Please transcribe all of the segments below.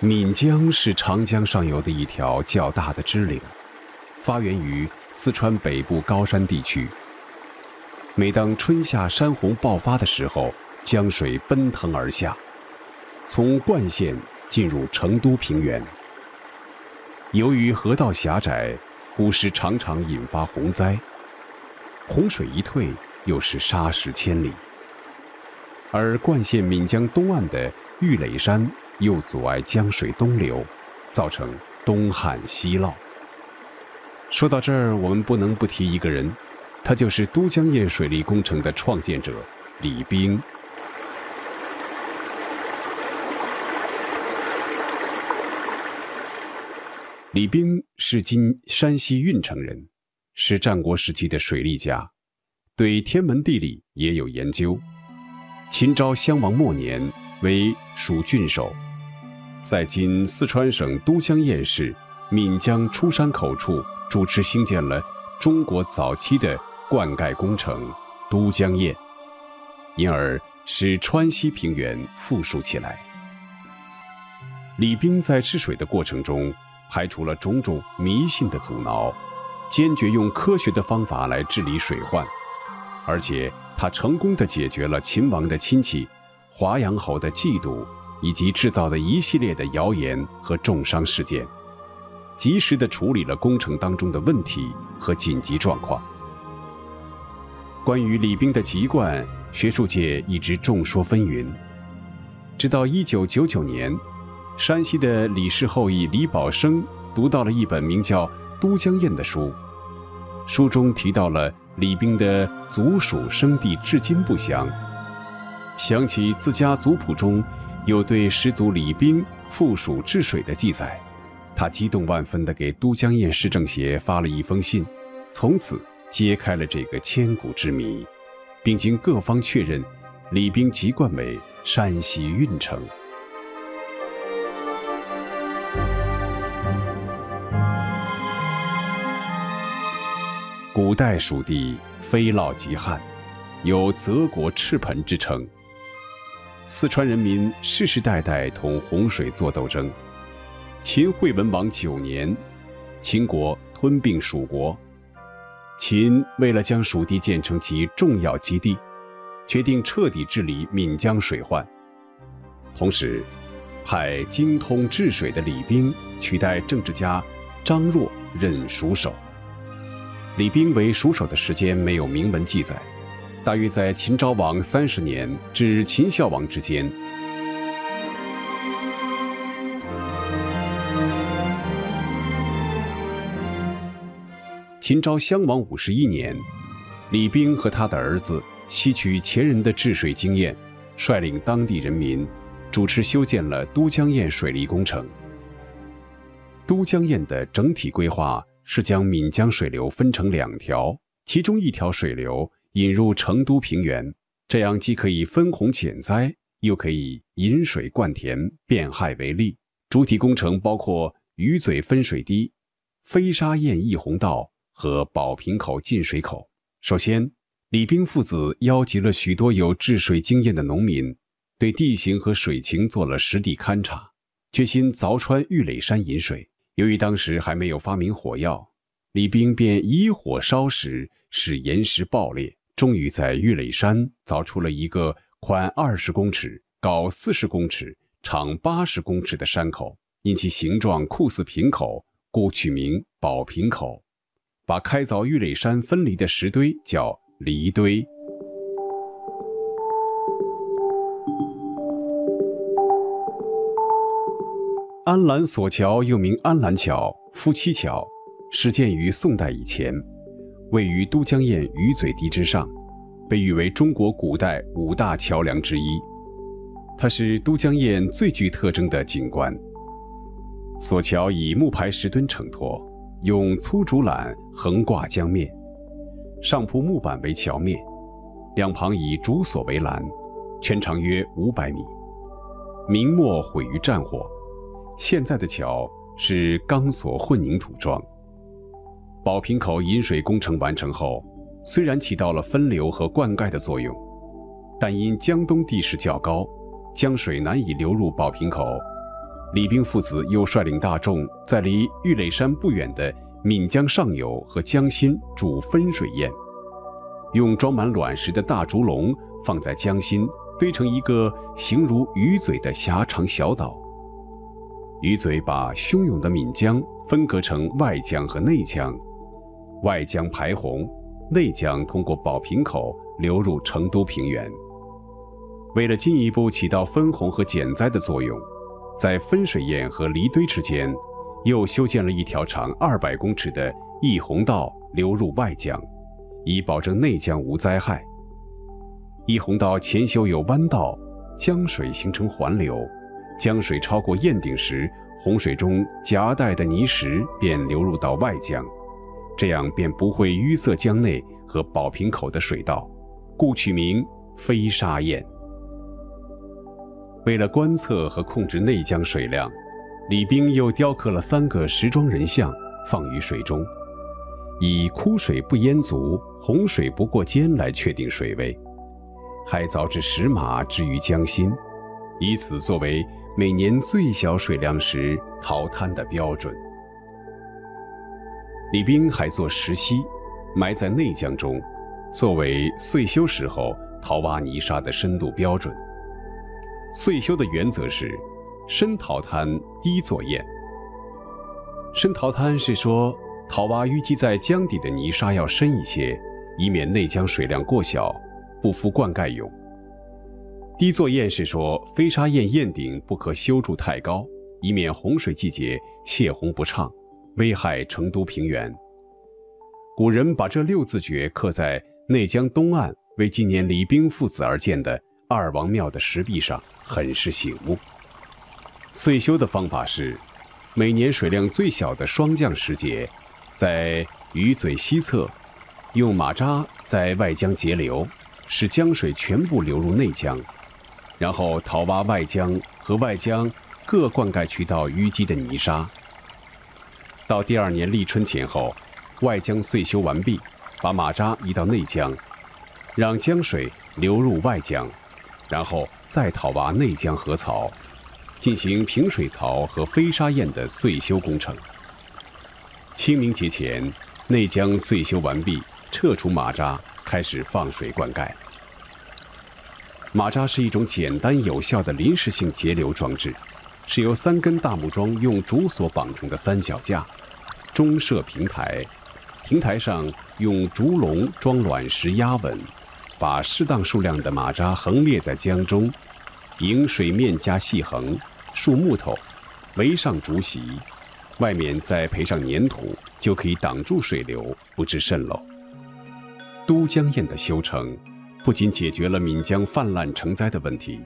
岷江是长江上游的一条较大的支流，发源于四川北部高山地区。每当春夏山洪爆发的时候，江水奔腾而下，从灌县进入成都平原。由于河道狭窄，古时常常引发洪灾。洪水一退，又是沙石千里。而灌县岷江东岸的玉垒山。又阻碍江水东流，造成东旱西涝。说到这儿，我们不能不提一个人，他就是都江堰水利工程的创建者李冰。李冰是今山西运城人，是战国时期的水利家，对天文地理也有研究。秦昭襄王末年为蜀郡守。在今四川省都江堰市岷江出山口处，主持兴建了中国早期的灌溉工程——都江堰，因而使川西平原富庶起来。李冰在治水的过程中，排除了种种迷信的阻挠，坚决用科学的方法来治理水患，而且他成功的解决了秦王的亲戚华阳侯的嫉妒。以及制造的一系列的谣言和重伤事件，及时的处理了工程当中的问题和紧急状况。关于李冰的籍贯，学术界一直众说纷纭。直到一九九九年，山西的李氏后裔李宝生读到了一本名叫《都江堰》的书，书中提到了李冰的族属生地至今不详，想起自家族谱中。有对始祖李冰附属治水的记载，他激动万分地给都江堰市政协发了一封信，从此揭开了这个千古之谜，并经各方确认，李冰籍贯为山西运城。古代蜀地非涝即旱，有泽国赤盆之称。四川人民世世代代同洪水作斗争。秦惠文王九年，秦国吞并蜀国。秦为了将蜀地建成其重要基地，决定彻底治理岷江水患。同时，派精通治水的李冰取代政治家张若任蜀守。李冰为蜀守的时间没有明文记载。大约在秦昭王三十年至秦孝王之间。秦昭襄王五十一年，李冰和他的儿子吸取前人的治水经验，率领当地人民主持修建了都江堰水利工程。都江堰的整体规划是将岷江水流分成两条，其中一条水流。引入成都平原，这样既可以分洪减灾，又可以引水灌田，变害为利。主体工程包括鱼嘴分水堤、飞沙堰溢洪道和宝瓶口进水口。首先，李冰父子邀集了许多有治水经验的农民，对地形和水情做了实地勘察，决心凿穿玉垒山引水。由于当时还没有发明火药，李冰便以火烧石，使岩石爆裂。终于在玉垒山凿出了一个宽二十公尺、高四十公尺、长八十公尺的山口，因其形状酷似瓶口，故取名宝瓶口。把开凿玉垒山分离的石堆叫离堆。安澜索桥又名安澜桥、夫妻桥，始建于宋代以前。位于都江堰鱼嘴堤之上，被誉为中国古代五大桥梁之一。它是都江堰最具特征的景观。索桥以木排石墩承托，用粗竹缆横挂江面，上铺木板为桥面，两旁以竹索为栏，全长约五百米。明末毁于战火，现在的桥是钢索混凝土桩。宝瓶口引水工程完成后，虽然起到了分流和灌溉的作用，但因江东地势较高，江水难以流入宝瓶口。李冰父子又率领大众在离玉垒山不远的岷江上游和江心筑分水堰，用装满卵石的大竹笼放在江心，堆成一个形如鱼嘴的狭长小岛。鱼嘴把汹涌的岷江分隔成外江和内江，外江排洪，内江通过宝瓶口流入成都平原。为了进一步起到分洪和减灾的作用，在分水堰和离堆之间，又修建了一条长二百公尺的溢洪道流入外江，以保证内江无灾害。溢洪道前修有弯道，江水形成环流。江水超过堰顶时，洪水中夹带的泥石便流入到外江，这样便不会淤塞江内和宝瓶口的水道，故取名飞沙堰。为了观测和控制内江水量，李冰又雕刻了三个石桩人像放于水中，以枯水不淹足，洪水不过肩来确定水位，还凿制石马置于江心，以此作为。每年最小水量时淘滩的标准。李冰还做石溪，埋在内江中，作为岁修时候淘挖泥沙的深度标准。岁修的原则是：深淘滩，低作堰。深淘滩是说淘挖淤积在江底的泥沙要深一些，以免内江水量过小，不敷灌溉用。低作堰是说，飞沙堰堰顶不可修筑太高，以免洪水季节泄洪不畅，危害成都平原。古人把这六字诀刻在内江东岸为纪念李冰父子而建的二王庙的石壁上，很是醒目。岁修的方法是，每年水量最小的霜降时节，在鱼嘴西侧，用马扎在外江截流，使江水全部流入内江。然后淘挖外江和外江各灌溉渠道淤积的泥沙。到第二年立春前后，外江岁修完毕，把马扎移到内江，让江水流入外江，然后再讨挖内江河槽，进行平水槽和飞沙堰的岁修工程。清明节前，内江岁修完毕，撤除马扎，开始放水灌溉。马扎是一种简单有效的临时性截流装置，是由三根大木桩用竹索绑成的三脚架，中设平台，平台上用竹笼装卵石压稳，把适当数量的马扎横列在江中，迎水面加细横，竖木头，围上竹席，外面再培上粘土，就可以挡住水流，不致渗漏。都江堰的修成。不仅解决了岷江泛滥成灾的问题，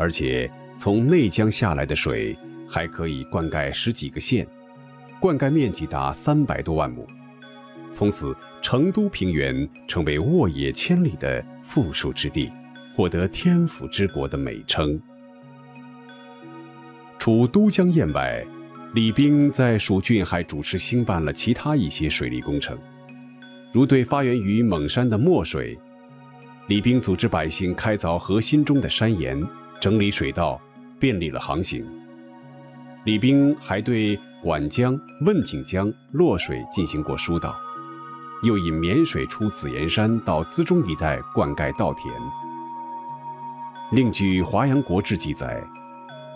而且从内江下来的水还可以灌溉十几个县，灌溉面积达三百多万亩。从此，成都平原成为沃野千里的富庶之地，获得“天府之国”的美称。除都江堰外，李冰在蜀郡还主持兴办了其他一些水利工程，如对发源于蒙山的墨水。李冰组织百姓开凿河心中的山岩，整理水道，便利了航行。李冰还对管江、问景江洛水进行过疏导，又引绵水出紫岩山到资中一带灌溉稻田。另据《华阳国志》记载，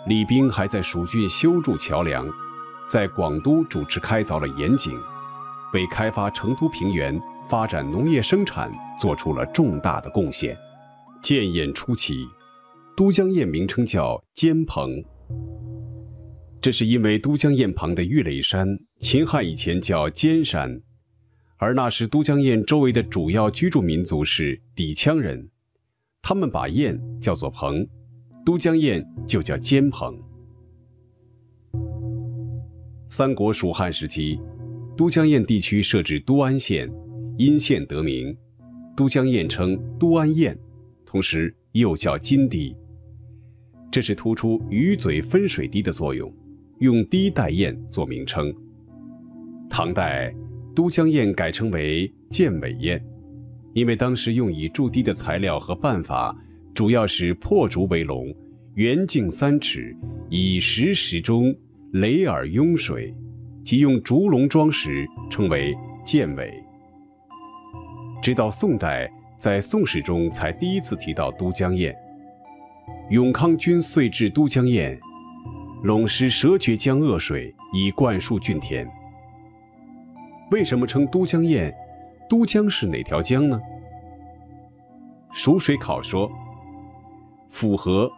李冰还在蜀郡修筑桥梁，在广都主持开凿了盐井，为开发成都平原。发展农业生产做出了重大的贡献。建堰初期，都江堰名称叫尖棚，这是因为都江堰旁的玉垒山，秦汉以前叫尖山，而那时都江堰周围的主要居住民族是氐羌人，他们把堰叫做棚，都江堰就叫尖棚。三国蜀汉时期，都江堰地区设置都安县。因县得名，都江堰称都安堰，同时又叫金堤。这是突出鱼嘴分水堤的作用，用堤代堰做名称。唐代，都江堰改称为建尾堰，因为当时用以筑堤的材料和办法主要是破竹为龙，圆径三尺，以石石中雷耳拥水，即用竹笼装石，称为箭尾。直到宋代，在《宋史》中才第一次提到都江堰。永康君遂至都江堰，陇师蛇绝江恶水，以灌输郡田。为什么称都江堰？都江是哪条江呢？《蜀水考》说：“府河，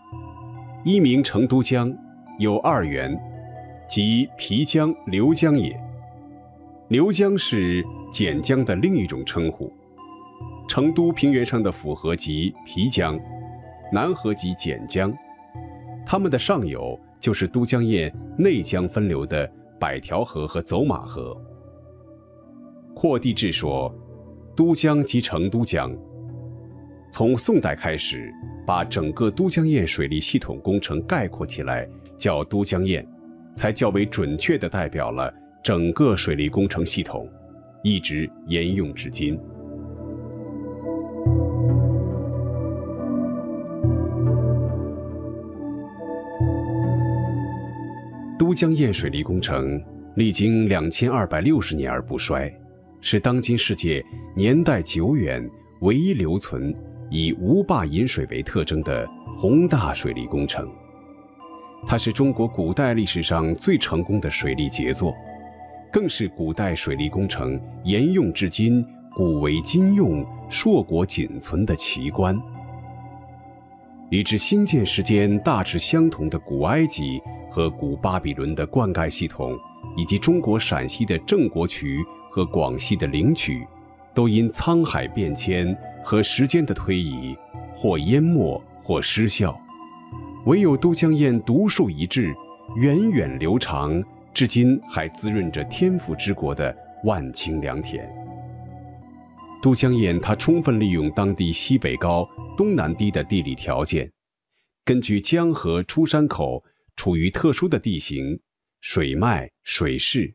一名成都江，有二源，即皮江、流江也。流江是简江的另一种称呼。成都平原上的府河即皮江，南河即简江，它们的上游就是都江堰内江分流的百条河和走马河。”《扩地志》说：“都江即成都江。”从宋代开始，把整个都江堰水利系统工程概括起来，叫都江堰，才较为准确地代表了整个水利工程系统，一直沿用至今。江堰水利工程历经两千二百六十年而不衰，是当今世界年代久远唯一留存。以无坝引水为特征的宏大水利工程，它是中国古代历史上最成功的水利杰作，更是古代水利工程沿用至今、古为今用、硕果仅存的奇观。与之兴建时间大致相同的古埃及和古巴比伦的灌溉系统，以及中国陕西的郑国渠和广西的灵渠。都因沧海变迁和时间的推移，或淹没，或失效。唯有都江堰独树一帜，源远流长，至今还滋润着天府之国的万顷良田。都江堰它充分利用当地西北高、东南低的地理条件，根据江河出山口处于特殊的地形、水脉、水势，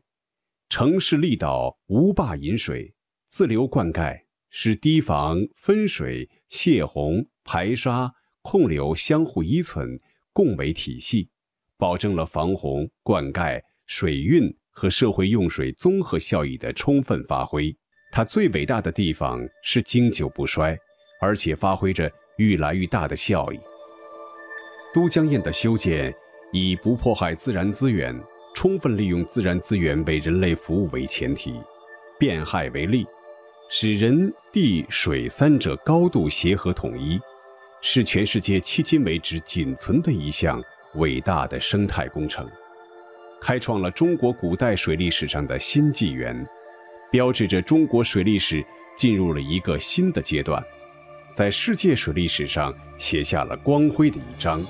城市立岛无坝引水。自流灌溉，使堤防、分水、泄洪、排沙、控流相互依存，共为体系，保证了防洪、灌溉、水运和社会用水综合效益的充分发挥。它最伟大的地方是经久不衰，而且发挥着愈来愈大的效益。都江堰的修建以不破坏自然资源、充分利用自然资源为人类服务为前提，变害为利。使人地水三者高度协和统一，是全世界迄今为止仅存的一项伟大的生态工程，开创了中国古代水利史上的新纪元，标志着中国水利史进入了一个新的阶段，在世界水利史上写下了光辉的一章。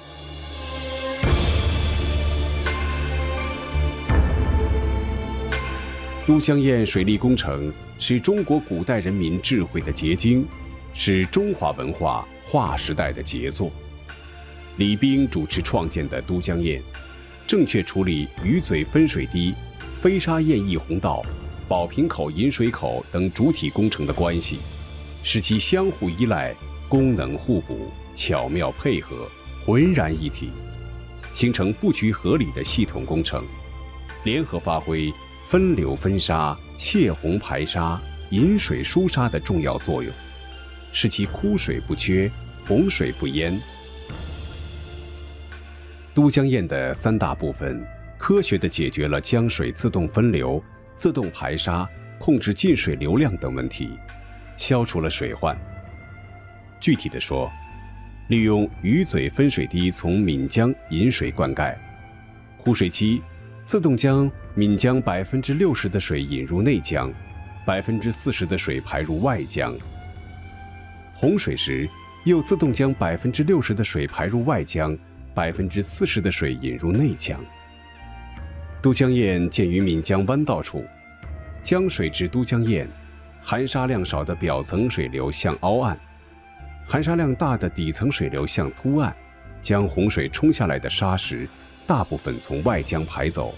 都江堰水利工程是中国古代人民智慧的结晶，是中华文化划时代的杰作。李冰主持创建的都江堰，正确处理鱼嘴分水堤、飞沙堰溢洪道、宝瓶口引水口等主体工程的关系，使其相互依赖、功能互补、巧妙配合、浑然一体，形成布局合理的系统工程，联合发挥。分流分沙、泄洪排沙、引水疏沙的重要作用，使其枯水不缺、洪水不淹。都江堰的三大部分，科学地解决了江水自动分流、自动排沙、控制进水流量等问题，消除了水患。具体的说，利用鱼嘴分水堤从岷江引水灌溉，枯水期。自动将岷江百分之六十的水引入内江，百分之四十的水排入外江。洪水时，又自动将百分之六十的水排入外江，百分之四十的水引入内江。都江堰建于岷江弯道处，江水至都江堰，含沙量少的表层水流向凹岸，含沙量大的底层水流向凸岸，将洪水冲下来的沙石。大部分从外江排走，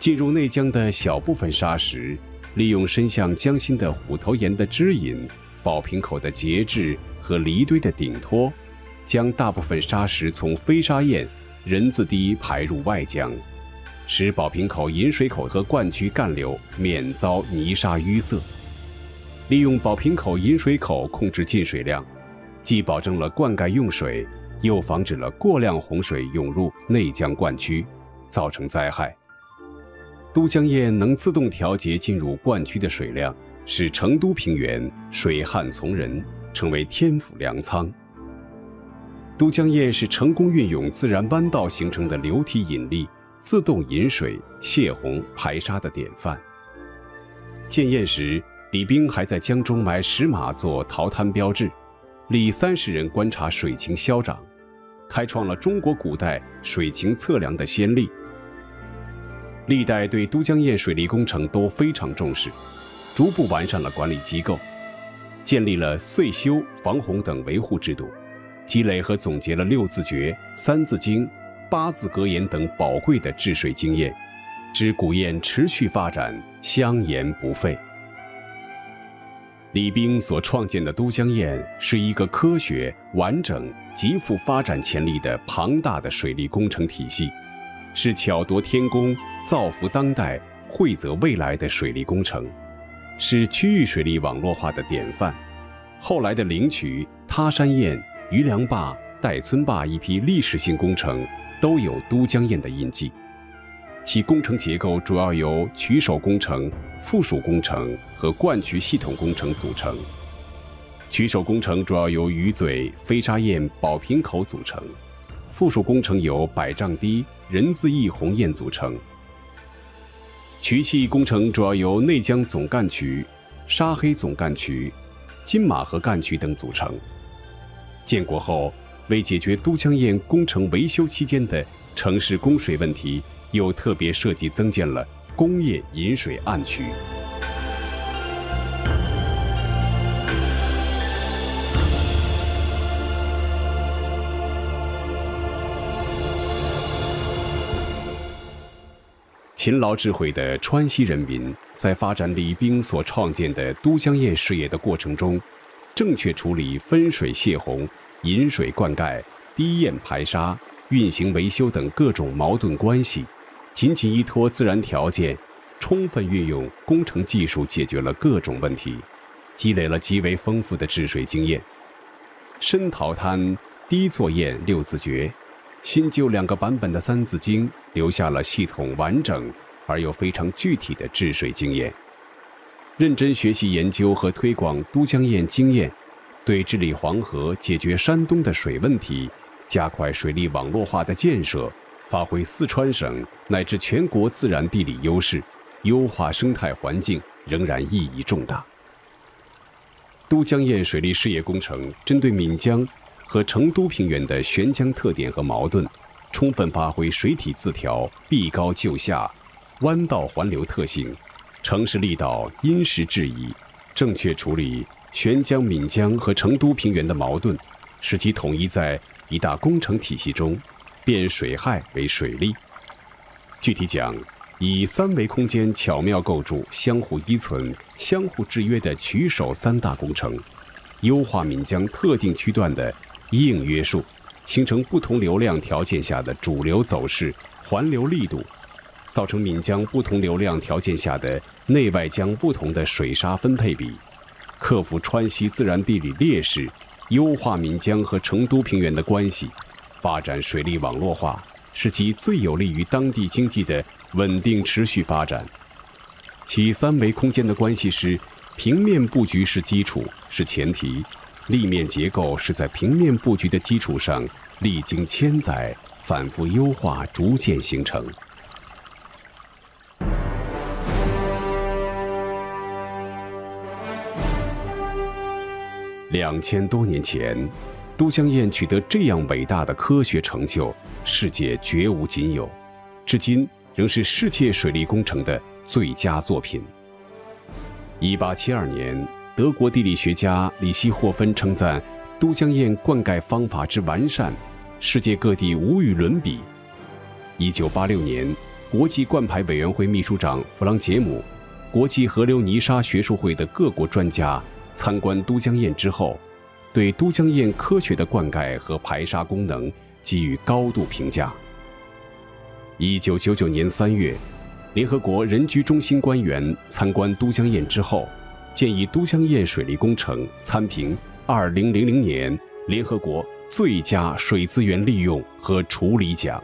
进入内江的小部分沙石，利用伸向江心的虎头岩的支引、宝瓶口的节制和离堆的顶托，将大部分沙石从飞沙堰人字堤排入外江，使宝瓶口引水口和灌区干流免遭泥沙淤塞。利用宝瓶口引水口控制进水量，既保证了灌溉用水，又防止了过量洪水涌入内江灌区，造成灾害。都江堰能自动调节进入灌区的水量，使成都平原水旱从人，成为天府粮仓。都江堰是成功运用自然弯道形成的流体引力，自动引水、泄洪、排沙的典范。建堰时，李冰还在江中埋石马做淘滩标志，立三十人观察水情消长，开创了中国古代水情测量的先例。历代对都江堰水利工程都非常重视，逐步完善了管理机构，建立了岁修、防洪等维护制度，积累和总结了六字诀、三字经、八字格言等宝贵的治水经验，使古堰持续发展，香延不废。李冰所创建的都江堰是一个科学、完整、极富发展潜力的庞大的水利工程体系，是巧夺天工、造福当代、惠泽未来的水利工程，是区域水利网络化的典范。后来的灵渠、他山堰、余梁坝、岱村坝一批历史性工程，都有都江堰的印记。其工程结构主要由渠首工程、附属工程和灌渠系统工程组成。渠首工程主要由鱼嘴、飞沙堰、宝瓶口组成；附属工程由百丈堤、人字翼鸿堰组成。渠系工程主要由内江总干渠、沙黑总干渠、金马河干渠等组成。建国后，为解决都江堰工程维修期间的城市供水问题。又特别设计增建了工业引水暗渠。勤劳智慧的川西人民在发展李冰所创建的都江堰事业的过程中，正确处理分水泄洪、引水灌溉、堤堰排沙、运行维修等各种矛盾关系。仅仅依托自然条件，充分运用工程技术解决了各种问题，积累了极为丰富的治水经验。深淘滩、低作堰六字诀，新旧两个版本的三字经，留下了系统完整而又非常具体的治水经验。认真学习研究和推广都江堰经验，对治理黄河、解决山东的水问题，加快水利网络化的建设。发挥四川省乃至全国自然地理优势，优化生态环境，仍然意义重大。都江堰水利事业工程针对岷江和成都平原的悬江特点和矛盾，充分发挥水体自调、避高就下、弯道环流特性，城市力道因时制宜，正确处理悬江、岷江和成都平原的矛盾，使其统一在一大工程体系中。变水害为水利。具体讲，以三维空间巧妙构筑、相互依存、相互制约的渠首三大工程，优化岷江特定区段的硬约束，形成不同流量条件下的主流走势、环流力度，造成岷江不同流量条件下的内外江不同的水沙分配比，克服川西自然地理劣势，优化岷江和成都平原的关系。发展水利网络化，是其最有利于当地经济的稳定持续发展。其三维空间的关系是：平面布局是基础，是前提；立面结构是在平面布局的基础上，历经千载反复优化，逐渐形成。两千多年前。都江堰取得这样伟大的科学成就，世界绝无仅有，至今仍是世界水利工程的最佳作品。一八七二年，德国地理学家里希霍芬称赞都江堰灌溉方法之完善，世界各地无与伦比。一九八六年，国际灌排委员会秘书长弗朗杰姆，国际河流泥沙学术会的各国专家参观都江堰之后。对都江堰科学的灌溉和排沙功能给予高度评价。一九九九年三月，联合国人居中心官员参观都江堰之后，建议都江堰水利工程参评二零零零年联合国最佳水资源利用和处理奖。